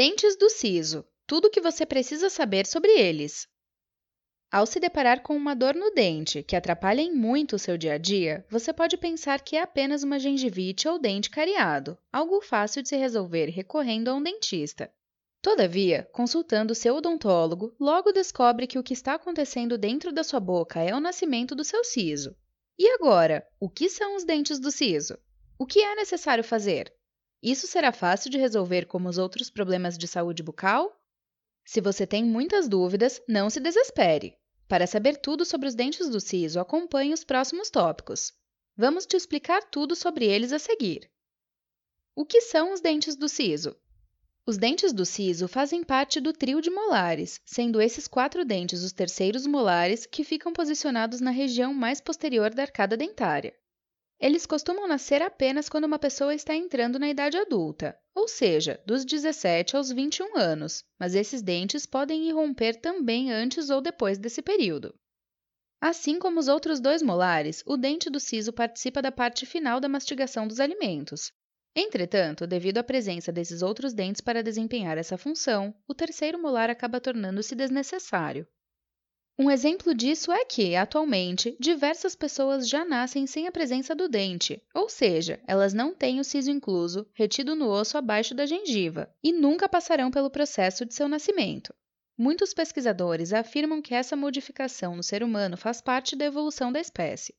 Dentes do siso. Tudo o que você precisa saber sobre eles. Ao se deparar com uma dor no dente que atrapalha em muito o seu dia a dia, você pode pensar que é apenas uma gengivite ou dente cariado, algo fácil de se resolver recorrendo a um dentista. Todavia, consultando seu odontólogo, logo descobre que o que está acontecendo dentro da sua boca é o nascimento do seu siso. E agora, o que são os dentes do siso? O que é necessário fazer? Isso será fácil de resolver como os outros problemas de saúde bucal? Se você tem muitas dúvidas, não se desespere. Para saber tudo sobre os dentes do siso, acompanhe os próximos tópicos. Vamos te explicar tudo sobre eles a seguir. O que são os dentes do siso? Os dentes do siso fazem parte do trio de molares, sendo esses quatro dentes os terceiros molares que ficam posicionados na região mais posterior da arcada dentária. Eles costumam nascer apenas quando uma pessoa está entrando na idade adulta, ou seja, dos 17 aos 21 anos, mas esses dentes podem irromper também antes ou depois desse período. Assim como os outros dois molares, o dente do siso participa da parte final da mastigação dos alimentos, Entretanto, devido à presença desses outros dentes para desempenhar essa função, o terceiro molar acaba tornando-se desnecessário. Um exemplo disso é que, atualmente, diversas pessoas já nascem sem a presença do dente, ou seja, elas não têm o siso incluso, retido no osso abaixo da gengiva, e nunca passarão pelo processo de seu nascimento. Muitos pesquisadores afirmam que essa modificação no ser humano faz parte da evolução da espécie.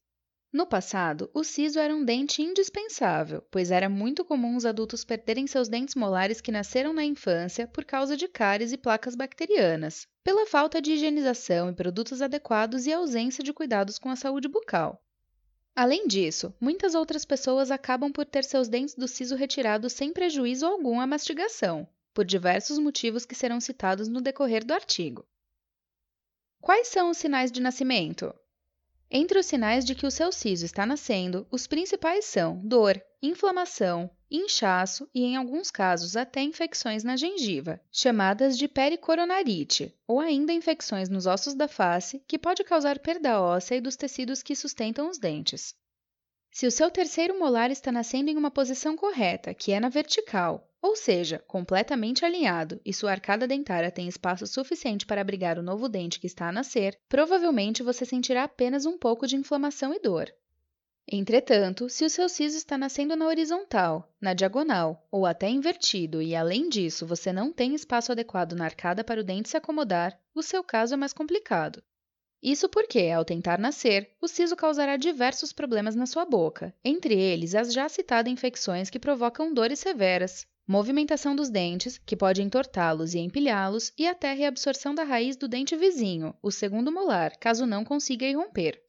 No passado, o siso era um dente indispensável, pois era muito comum os adultos perderem seus dentes molares que nasceram na infância por causa de cáries e placas bacterianas, pela falta de higienização e produtos adequados e ausência de cuidados com a saúde bucal. Além disso, muitas outras pessoas acabam por ter seus dentes do siso retirados sem prejuízo algum à mastigação, por diversos motivos que serão citados no decorrer do artigo. Quais são os sinais de nascimento? Entre os sinais de que o seu siso está nascendo, os principais são dor, inflamação, inchaço e, em alguns casos, até infecções na gengiva, chamadas de pericoronarite, ou ainda infecções nos ossos da face, que pode causar perda óssea e dos tecidos que sustentam os dentes. Se o seu terceiro molar está nascendo em uma posição correta, que é na vertical, ou seja, completamente alinhado e sua arcada dentária tem espaço suficiente para abrigar o novo dente que está a nascer, provavelmente você sentirá apenas um pouco de inflamação e dor. Entretanto, se o seu siso está nascendo na horizontal, na diagonal ou até invertido e, além disso, você não tem espaço adequado na arcada para o dente se acomodar, o seu caso é mais complicado. Isso porque, ao tentar nascer, o siso causará diversos problemas na sua boca, entre eles as já citadas infecções que provocam dores severas, movimentação dos dentes, que pode entortá-los e empilhá-los, e até reabsorção da raiz do dente vizinho, o segundo molar, caso não consiga irromper.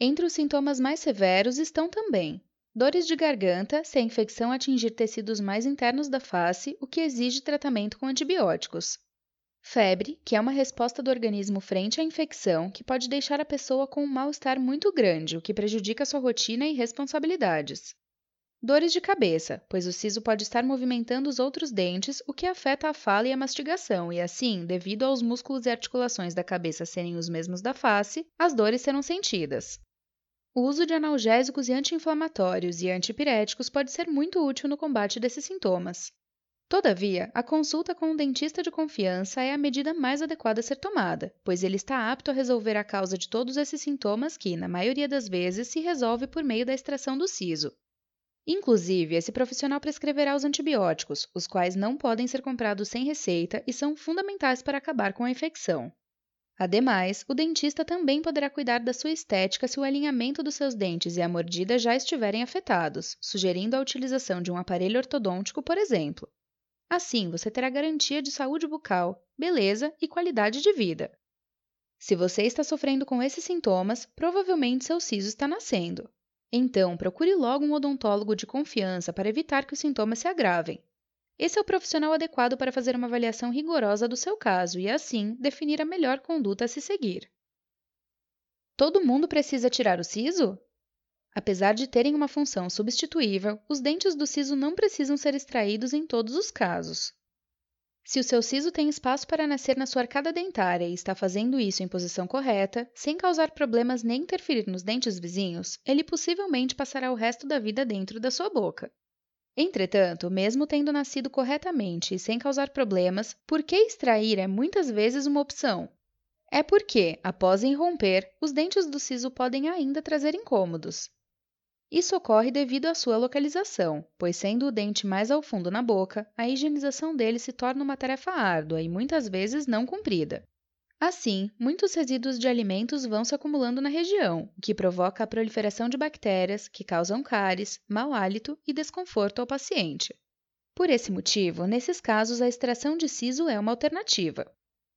Entre os sintomas mais severos estão também dores de garganta, se a infecção atingir tecidos mais internos da face, o que exige tratamento com antibióticos. Febre, que é uma resposta do organismo frente à infecção, que pode deixar a pessoa com um mal-estar muito grande, o que prejudica sua rotina e responsabilidades. Dores de cabeça, pois o siso pode estar movimentando os outros dentes, o que afeta a fala e a mastigação, e assim, devido aos músculos e articulações da cabeça serem os mesmos da face, as dores serão sentidas. O uso de analgésicos e anti-inflamatórios e antipiréticos pode ser muito útil no combate desses sintomas. Todavia, a consulta com um dentista de confiança é a medida mais adequada a ser tomada, pois ele está apto a resolver a causa de todos esses sintomas que, na maioria das vezes, se resolve por meio da extração do siso, Inclusive, esse profissional prescreverá os antibióticos, os quais não podem ser comprados sem receita e são fundamentais para acabar com a infecção. Ademais, o dentista também poderá cuidar da sua estética se o alinhamento dos seus dentes e a mordida já estiverem afetados, sugerindo a utilização de um aparelho ortodôntico, por exemplo. Assim, você terá garantia de saúde bucal, beleza e qualidade de vida. Se você está sofrendo com esses sintomas, provavelmente seu siso está nascendo. Então, procure logo um odontólogo de confiança para evitar que os sintomas se agravem. Esse é o profissional adequado para fazer uma avaliação rigorosa do seu caso e, assim, definir a melhor conduta a se seguir. Todo mundo precisa tirar o siso? Apesar de terem uma função substituível, os dentes do siso não precisam ser extraídos em todos os casos. Se o seu siso tem espaço para nascer na sua arcada dentária e está fazendo isso em posição correta, sem causar problemas nem interferir nos dentes vizinhos, ele possivelmente passará o resto da vida dentro da sua boca. Entretanto, mesmo tendo nascido corretamente e sem causar problemas, por que extrair é muitas vezes uma opção? É porque, após irromper, os dentes do siso podem ainda trazer incômodos. Isso ocorre devido à sua localização, pois sendo o dente mais ao fundo na boca, a higienização dele se torna uma tarefa árdua e muitas vezes não cumprida. Assim, muitos resíduos de alimentos vão se acumulando na região, o que provoca a proliferação de bactérias que causam cáries, mau hálito e desconforto ao paciente. Por esse motivo, nesses casos, a extração de siso é uma alternativa.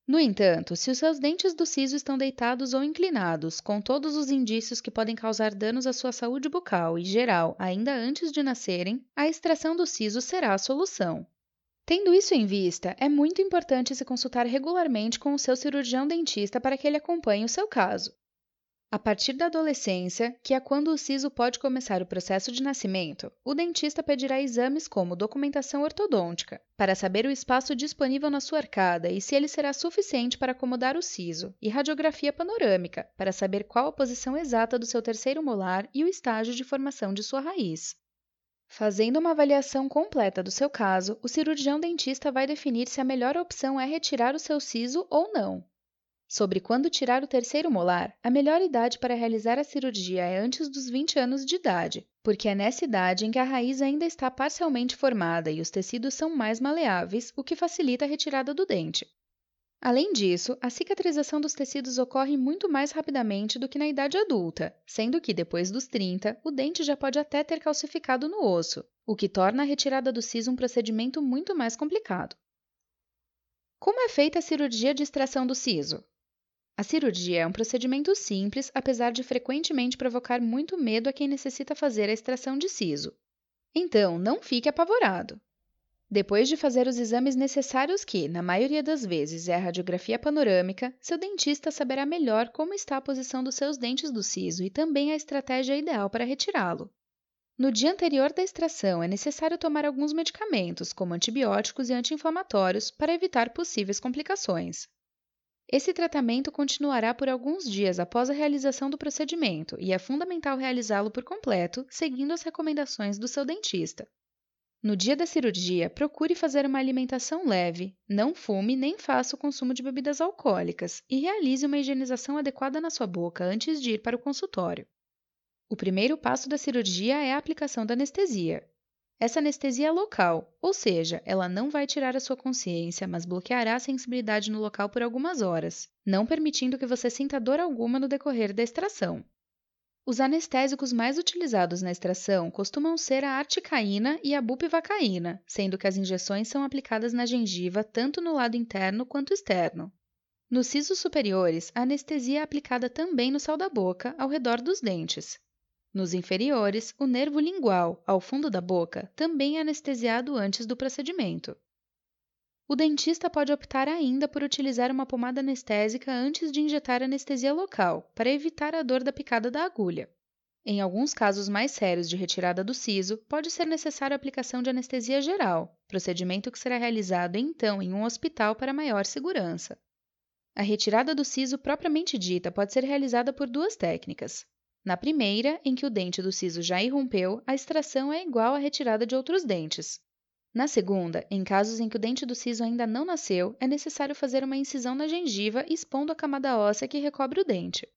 No entanto, se os seus dentes do siso estão deitados ou inclinados, com todos os indícios que podem causar danos à sua saúde bucal e geral ainda antes de nascerem, a extração do siso será a solução. Tendo isso em vista, é muito importante se consultar regularmente com o seu cirurgião dentista para que ele acompanhe o seu caso. A partir da adolescência, que é quando o siso pode começar o processo de nascimento, o dentista pedirá exames como documentação ortodôntica, para saber o espaço disponível na sua arcada e se ele será suficiente para acomodar o siso, e radiografia panorâmica, para saber qual a posição exata do seu terceiro molar e o estágio de formação de sua raiz. Fazendo uma avaliação completa do seu caso, o cirurgião dentista vai definir se a melhor opção é retirar o seu siso ou não. Sobre quando tirar o terceiro molar, a melhor idade para realizar a cirurgia é antes dos 20 anos de idade, porque é nessa idade em que a raiz ainda está parcialmente formada e os tecidos são mais maleáveis, o que facilita a retirada do dente. Além disso, a cicatrização dos tecidos ocorre muito mais rapidamente do que na idade adulta, sendo que depois dos 30, o dente já pode até ter calcificado no osso, o que torna a retirada do siso um procedimento muito mais complicado. Como é feita a cirurgia de extração do siso? A cirurgia é um procedimento simples, apesar de frequentemente provocar muito medo a quem necessita fazer a extração de siso. Então, não fique apavorado. Depois de fazer os exames necessários que, na maioria das vezes, é a radiografia panorâmica, seu dentista saberá melhor como está a posição dos seus dentes do siso e também a estratégia ideal para retirá-lo. No dia anterior da extração, é necessário tomar alguns medicamentos, como antibióticos e anti-inflamatórios, para evitar possíveis complicações. Esse tratamento continuará por alguns dias após a realização do procedimento e é fundamental realizá-lo por completo, seguindo as recomendações do seu dentista. No dia da cirurgia, procure fazer uma alimentação leve, não fume nem faça o consumo de bebidas alcoólicas e realize uma higienização adequada na sua boca antes de ir para o consultório. O primeiro passo da cirurgia é a aplicação da anestesia. Essa anestesia é local, ou seja, ela não vai tirar a sua consciência, mas bloqueará a sensibilidade no local por algumas horas, não permitindo que você sinta dor alguma no decorrer da extração. Os anestésicos mais utilizados na extração costumam ser a articaína e a bupivacaína, sendo que as injeções são aplicadas na gengiva tanto no lado interno quanto externo. Nos sisos superiores, a anestesia é aplicada também no céu da boca, ao redor dos dentes. Nos inferiores, o nervo lingual, ao fundo da boca, também é anestesiado antes do procedimento. O dentista pode optar ainda por utilizar uma pomada anestésica antes de injetar anestesia local, para evitar a dor da picada da agulha. Em alguns casos mais sérios de retirada do siso, pode ser necessária a aplicação de anestesia geral, procedimento que será realizado então em um hospital para maior segurança. A retirada do siso propriamente dita pode ser realizada por duas técnicas. Na primeira, em que o dente do siso já irrompeu, a extração é igual à retirada de outros dentes. Na segunda, em casos em que o dente do siso ainda não nasceu, é necessário fazer uma incisão na gengiva expondo a camada óssea que recobre o dente.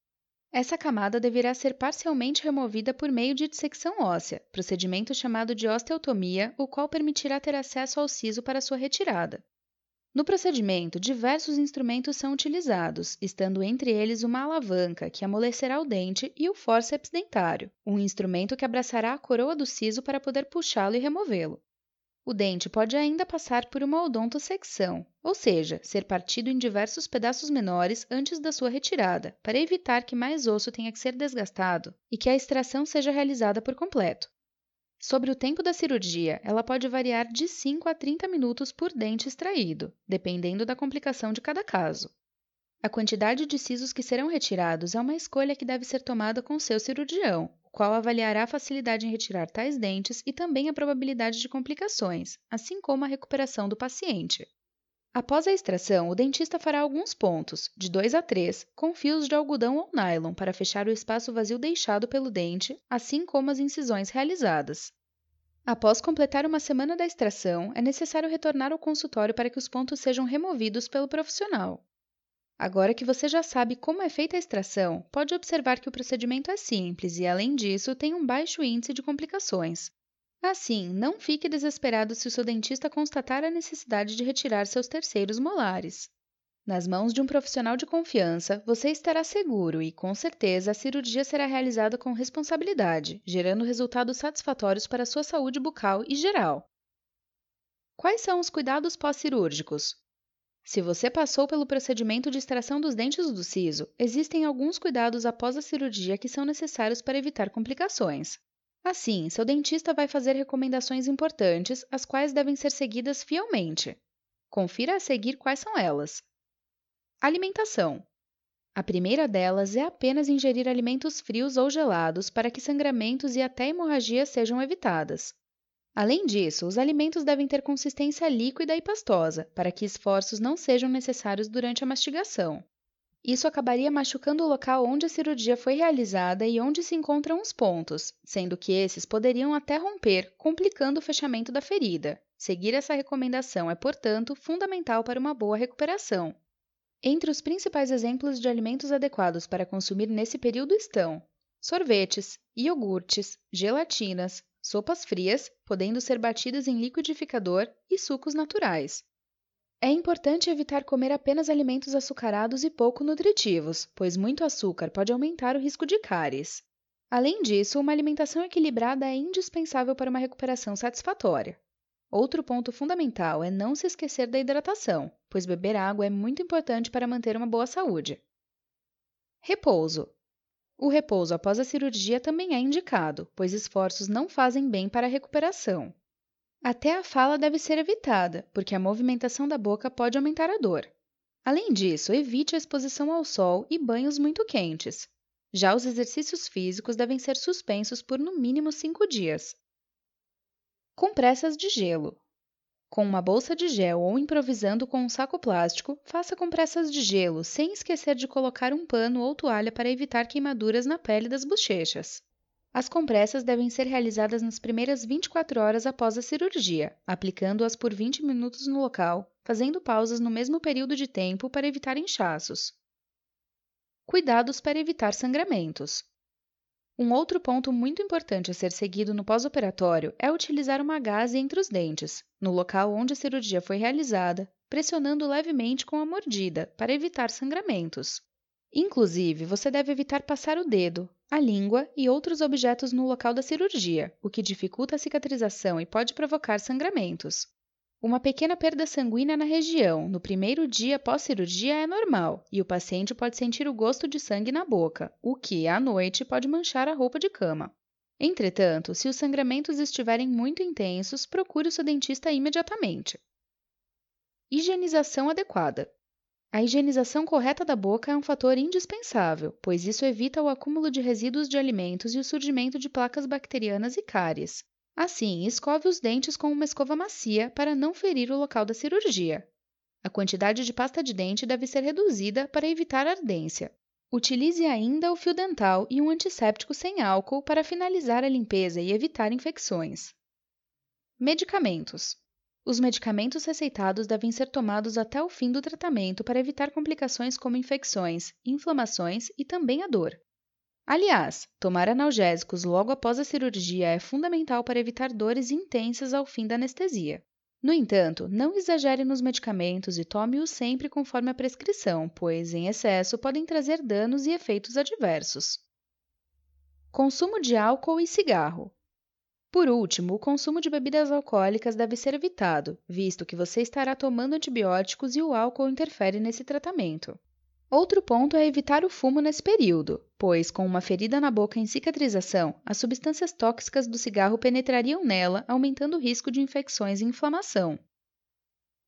Essa camada deverá ser parcialmente removida por meio de dissecção óssea, procedimento chamado de osteotomia, o qual permitirá ter acesso ao siso para sua retirada. No procedimento, diversos instrumentos são utilizados, estando entre eles uma alavanca que amolecerá o dente e o fórceps dentário, um instrumento que abraçará a coroa do siso para poder puxá-lo e removê-lo. O dente pode ainda passar por uma odontosecção, ou seja, ser partido em diversos pedaços menores antes da sua retirada, para evitar que mais osso tenha que ser desgastado e que a extração seja realizada por completo. Sobre o tempo da cirurgia, ela pode variar de 5 a 30 minutos por dente extraído, dependendo da complicação de cada caso. A quantidade de sisos que serão retirados é uma escolha que deve ser tomada com seu cirurgião, qual avaliará a facilidade em retirar tais dentes e também a probabilidade de complicações, assim como a recuperação do paciente. Após a extração, o dentista fará alguns pontos, de 2 a 3, com fios de algodão ou nylon para fechar o espaço vazio deixado pelo dente, assim como as incisões realizadas. Após completar uma semana da extração, é necessário retornar ao consultório para que os pontos sejam removidos pelo profissional. Agora que você já sabe como é feita a extração, pode observar que o procedimento é simples e, além disso, tem um baixo índice de complicações. Assim, não fique desesperado se o seu dentista constatar a necessidade de retirar seus terceiros molares. Nas mãos de um profissional de confiança, você estará seguro e, com certeza, a cirurgia será realizada com responsabilidade, gerando resultados satisfatórios para sua saúde bucal e geral. Quais são os cuidados pós-cirúrgicos? Se você passou pelo procedimento de extração dos dentes do siso, existem alguns cuidados após a cirurgia que são necessários para evitar complicações. Assim, seu dentista vai fazer recomendações importantes, as quais devem ser seguidas fielmente. Confira a seguir quais são elas. Alimentação. A primeira delas é apenas ingerir alimentos frios ou gelados para que sangramentos e até hemorragias sejam evitadas. Além disso, os alimentos devem ter consistência líquida e pastosa, para que esforços não sejam necessários durante a mastigação. Isso acabaria machucando o local onde a cirurgia foi realizada e onde se encontram os pontos, sendo que esses poderiam até romper, complicando o fechamento da ferida. Seguir essa recomendação é, portanto, fundamental para uma boa recuperação. Entre os principais exemplos de alimentos adequados para consumir nesse período estão sorvetes, iogurtes, gelatinas, sopas frias, podendo ser batidas em liquidificador, e sucos naturais. É importante evitar comer apenas alimentos açucarados e pouco nutritivos, pois muito açúcar pode aumentar o risco de cáries. Além disso, uma alimentação equilibrada é indispensável para uma recuperação satisfatória. Outro ponto fundamental é não se esquecer da hidratação, pois beber água é muito importante para manter uma boa saúde. Repouso. O repouso após a cirurgia também é indicado, pois esforços não fazem bem para a recuperação. Até a fala deve ser evitada, porque a movimentação da boca pode aumentar a dor. Além disso, evite a exposição ao sol e banhos muito quentes. Já os exercícios físicos devem ser suspensos por no mínimo cinco dias. Compressas de gelo. Com uma bolsa de gel ou improvisando com um saco plástico, faça compressas de gelo sem esquecer de colocar um pano ou toalha para evitar queimaduras na pele das bochechas. As compressas devem ser realizadas nas primeiras 24 horas após a cirurgia, aplicando-as por 20 minutos no local, fazendo pausas no mesmo período de tempo para evitar inchaços. Cuidados para evitar sangramentos. Um outro ponto muito importante a ser seguido no pós-operatório é utilizar uma gaze entre os dentes, no local onde a cirurgia foi realizada, pressionando levemente com a mordida, para evitar sangramentos. Inclusive, você deve evitar passar o dedo, a língua e outros objetos no local da cirurgia, o que dificulta a cicatrização e pode provocar sangramentos. Uma pequena perda sanguínea na região no primeiro dia pós-cirurgia é normal e o paciente pode sentir o gosto de sangue na boca, o que, à noite, pode manchar a roupa de cama. Entretanto, se os sangramentos estiverem muito intensos, procure o seu dentista imediatamente. Higienização adequada. A higienização correta da boca é um fator indispensável, pois isso evita o acúmulo de resíduos de alimentos e o surgimento de placas bacterianas e cáries. Assim, escove os dentes com uma escova macia para não ferir o local da cirurgia. A quantidade de pasta de dente deve ser reduzida para evitar ardência. Utilize ainda o fio dental e um antisséptico sem álcool para finalizar a limpeza e evitar infecções. Medicamentos: Os medicamentos receitados devem ser tomados até o fim do tratamento para evitar complicações como infecções, inflamações e também a dor. Aliás, tomar analgésicos logo após a cirurgia é fundamental para evitar dores intensas ao fim da anestesia. No entanto, não exagere nos medicamentos e tome-os sempre conforme a prescrição, pois, em excesso, podem trazer danos e efeitos adversos. Consumo de álcool e cigarro. Por último, o consumo de bebidas alcoólicas deve ser evitado, visto que você estará tomando antibióticos e o álcool interfere nesse tratamento. Outro ponto é evitar o fumo nesse período, pois, com uma ferida na boca em cicatrização, as substâncias tóxicas do cigarro penetrariam nela, aumentando o risco de infecções e inflamação.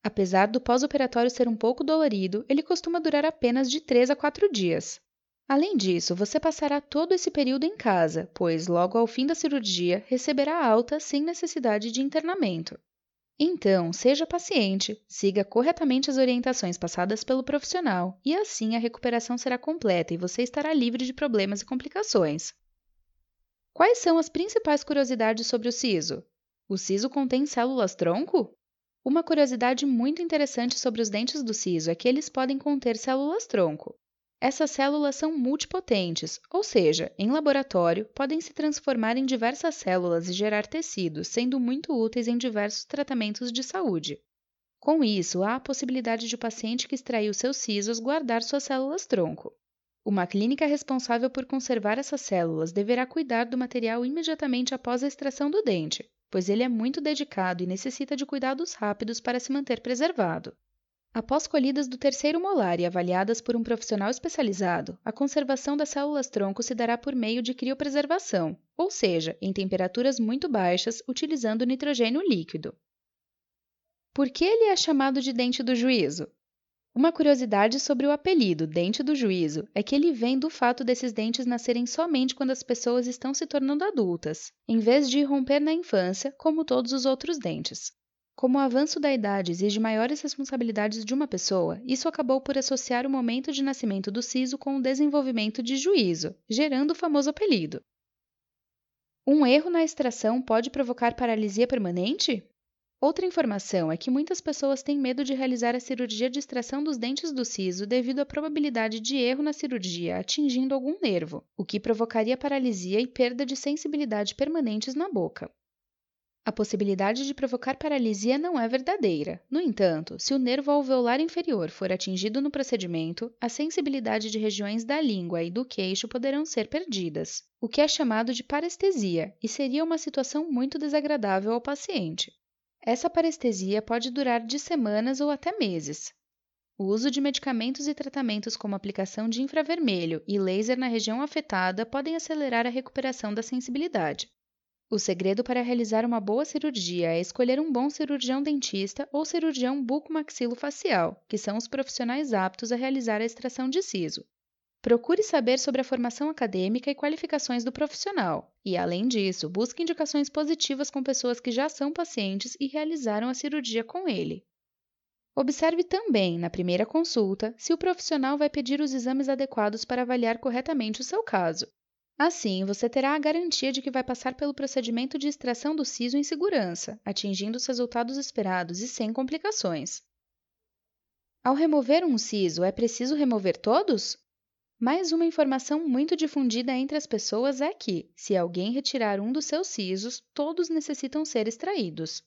Apesar do pós-operatório ser um pouco dolorido, ele costuma durar apenas de 3 a 4 dias. Além disso, você passará todo esse período em casa, pois logo ao fim da cirurgia receberá alta sem necessidade de internamento. Então, seja paciente, siga corretamente as orientações passadas pelo profissional e assim a recuperação será completa e você estará livre de problemas e complicações. Quais são as principais curiosidades sobre o siso? O siso contém células-tronco? Uma curiosidade muito interessante sobre os dentes do siso é que eles podem conter células-tronco. Essas células são multipotentes, ou seja, em laboratório podem se transformar em diversas células e gerar tecidos, sendo muito úteis em diversos tratamentos de saúde. Com isso, há a possibilidade de o paciente que extraiu seus sisos guardar suas células-tronco. Uma clínica responsável por conservar essas células deverá cuidar do material imediatamente após a extração do dente, pois ele é muito dedicado e necessita de cuidados rápidos para se manter preservado. Após colhidas do terceiro molar e avaliadas por um profissional especializado, a conservação das células-tronco se dará por meio de criopreservação, ou seja, em temperaturas muito baixas, utilizando nitrogênio líquido. Por que ele é chamado de dente do juízo? Uma curiosidade sobre o apelido dente do juízo é que ele vem do fato desses dentes nascerem somente quando as pessoas estão se tornando adultas, em vez de romper na infância, como todos os outros dentes. Como o avanço da idade exige maiores responsabilidades de uma pessoa, isso acabou por associar o momento de nascimento do siso com o desenvolvimento de juízo, gerando o famoso apelido. Um erro na extração pode provocar paralisia permanente? Outra informação é que muitas pessoas têm medo de realizar a cirurgia de extração dos dentes do siso devido à probabilidade de erro na cirurgia atingindo algum nervo, o que provocaria paralisia e perda de sensibilidade permanentes na boca. A possibilidade de provocar paralisia não é verdadeira. No entanto, se o nervo alveolar inferior for atingido no procedimento, a sensibilidade de regiões da língua e do queixo poderão ser perdidas, o que é chamado de parestesia e seria uma situação muito desagradável ao paciente. Essa parestesia pode durar de semanas ou até meses. O uso de medicamentos e tratamentos como aplicação de infravermelho e laser na região afetada podem acelerar a recuperação da sensibilidade. O segredo para realizar uma boa cirurgia é escolher um bom cirurgião dentista ou cirurgião bucomaxilofacial, que são os profissionais aptos a realizar a extração de siso. Procure saber sobre a formação acadêmica e qualificações do profissional, e, além disso, busque indicações positivas com pessoas que já são pacientes e realizaram a cirurgia com ele. Observe também, na primeira consulta, se o profissional vai pedir os exames adequados para avaliar corretamente o seu caso. Assim, você terá a garantia de que vai passar pelo procedimento de extração do siso em segurança, atingindo os resultados esperados e sem complicações. Ao remover um siso, é preciso remover todos? Mais uma informação muito difundida entre as pessoas é que, se alguém retirar um dos seus sisos, todos necessitam ser extraídos.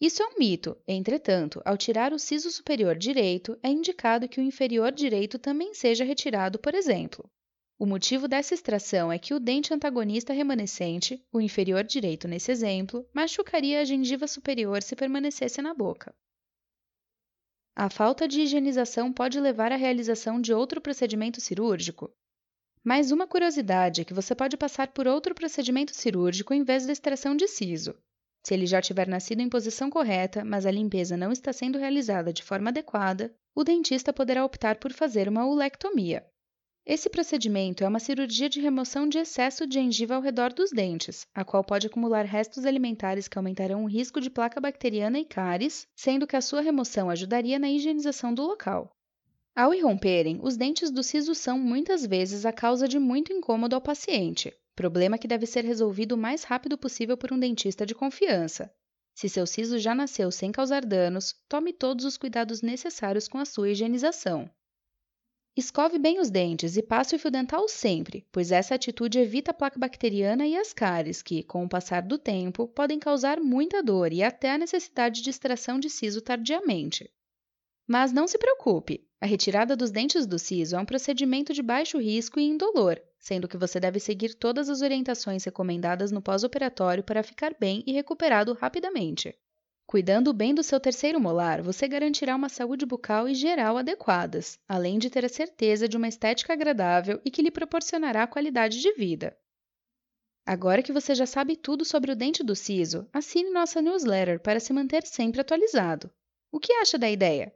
Isso é um mito, entretanto, ao tirar o siso superior direito, é indicado que o inferior direito também seja retirado, por exemplo. O motivo dessa extração é que o dente antagonista remanescente, o inferior direito nesse exemplo, machucaria a gengiva superior se permanecesse na boca. A falta de higienização pode levar à realização de outro procedimento cirúrgico. Mais uma curiosidade é que você pode passar por outro procedimento cirúrgico em vez da extração de siso. Se ele já tiver nascido em posição correta, mas a limpeza não está sendo realizada de forma adequada, o dentista poderá optar por fazer uma ulectomia. Esse procedimento é uma cirurgia de remoção de excesso de gengiva ao redor dos dentes, a qual pode acumular restos alimentares que aumentarão o risco de placa bacteriana e cáries, sendo que a sua remoção ajudaria na higienização do local. Ao irromperem, os dentes do siso são muitas vezes a causa de muito incômodo ao paciente, problema que deve ser resolvido o mais rápido possível por um dentista de confiança. Se seu siso já nasceu sem causar danos, tome todos os cuidados necessários com a sua higienização. Escove bem os dentes e passe o fio dental sempre, pois essa atitude evita a placa bacteriana e as cáries, que, com o passar do tempo, podem causar muita dor e até a necessidade de extração de siso tardiamente. Mas não se preocupe, a retirada dos dentes do siso é um procedimento de baixo risco e indolor, sendo que você deve seguir todas as orientações recomendadas no pós-operatório para ficar bem e recuperado rapidamente. Cuidando bem do seu terceiro molar, você garantirá uma saúde bucal e geral adequadas, além de ter a certeza de uma estética agradável e que lhe proporcionará qualidade de vida. Agora que você já sabe tudo sobre o dente do siso, assine nossa newsletter para se manter sempre atualizado. O que acha da ideia?